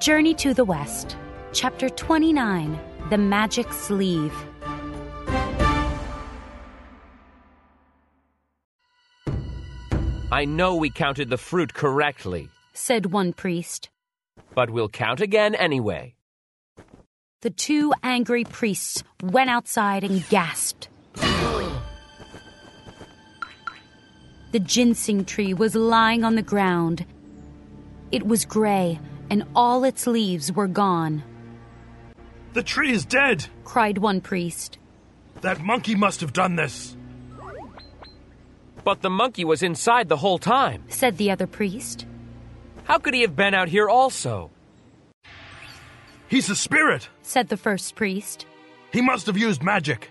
Journey to the West, Chapter 29 The Magic Sleeve. I know we counted the fruit correctly, said one priest. but we'll count again anyway. The two angry priests went outside and gasped. The ginseng tree was lying on the ground. It was gray, and all its leaves were gone, The tree is dead! cried one priest. That monkey must have done this! But the monkey was inside the whole time. said the other priest. How could he have been out here also? He's a spirit! said the first priest. He must have used magic!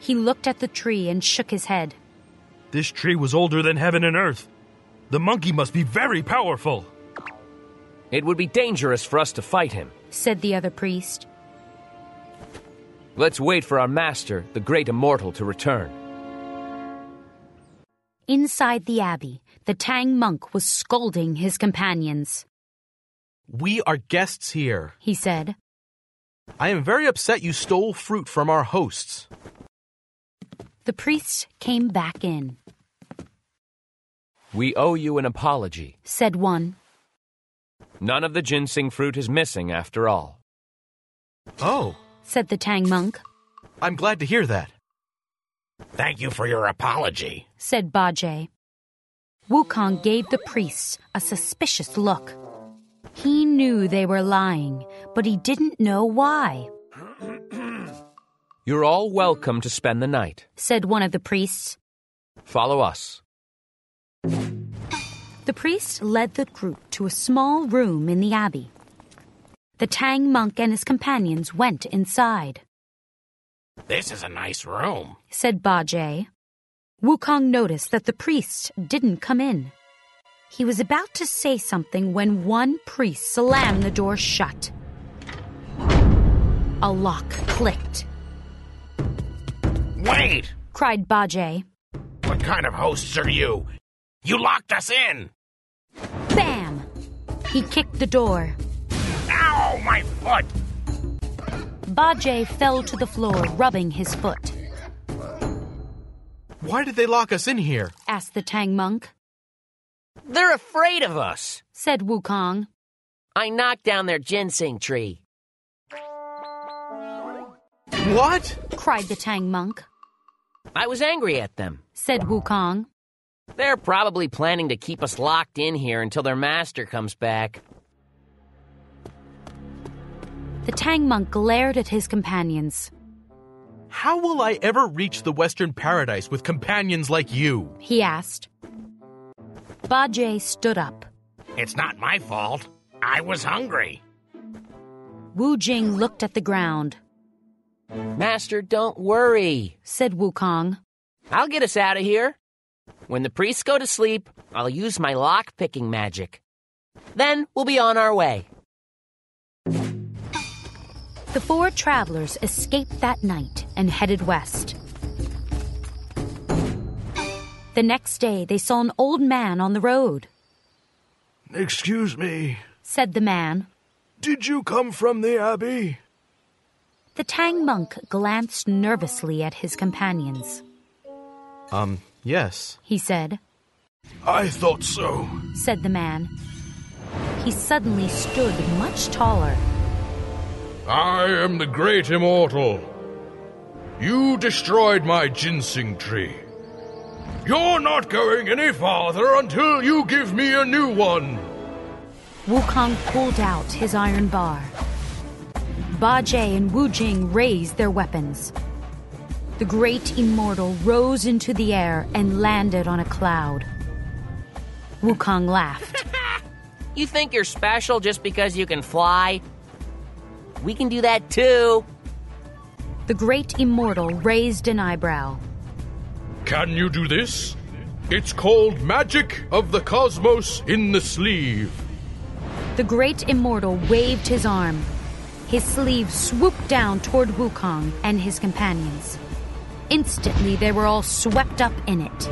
He looked at the tree and shook his head. This tree was older than heaven and earth. The monkey must be very powerful! It would be dangerous for us to fight him. said the other priest. Let's wait for our master, the great immortal, to return. Inside the abbey, the Tang monk was scolding his companions. We are guests here. He said, I am very upset you stole fruit from our hosts. The priests came back in, We owe you an apology. said one. None of the ginseng fruit is missing after all. Oh, said the Tang monk, I'm glad to hear that. Thank you for your apology. said Bajie. Wukong gave the priests a suspicious look. He knew they were lying, but he didn't know why, You're all welcome to spend the night. said one of the priests. Follow us. The priest led the group to a small room in the abbey. The Tang monk and his companions went inside, This is a nice room. said Ba Bajie. Wukong noticed that the priest didn't come in. He was about to say something when one priest slammed the door shut. A lock clicked, Wait! cried Bajie. What kind of hosts are you? You locked us in! Bam! He kicked the door. Ow, my foot! Bajie fell to the floor, rubbing his foot. Why did they lock us in here? Asked the Tang monk. They're afraid of us. Said Wukong. I knocked down their ginseng tree. What? Cried the Tang monk. I was angry at them. Said Wukong. They're probably planning to keep us locked in here until their master comes back. The Tang monk glared at his companions. How will I ever reach the Western Paradise with companions like you? He asked. Bajie stood up. It's not my fault. I was hungry. Wu Jing looked at the ground. Master, don't worry. Said Wukong. I'll get us out of here. When the priests go to sleep, I'll use my lock picking magic. Then we'll be on our way. The four travelers escaped that night and headed west. The next day, they saw an old man on the road. Excuse me, Said the man. did you come from the abbey? The Tang monk glanced nervously at his companions. Um, yes. He said, I thought so. said the man. He suddenly stood much taller. I am the great immortal. You destroyed my ginseng tree. You're not going any farther until you give me a new one. Wukong pulled out his iron bar. Ba Jie and Wu Jing raised their weapons. The great immortal rose into the air and landed on a cloud. Wukong laughed. You think you're special just because you can fly? We can do that too. The great immortal raised an eyebrow. Can you do this? It's called Magic of the Cosmos in the Sleeve. The great immortal waved his arm. His sleeve swooped down toward Wukong and his companions. Instantly, they were all swept up in it.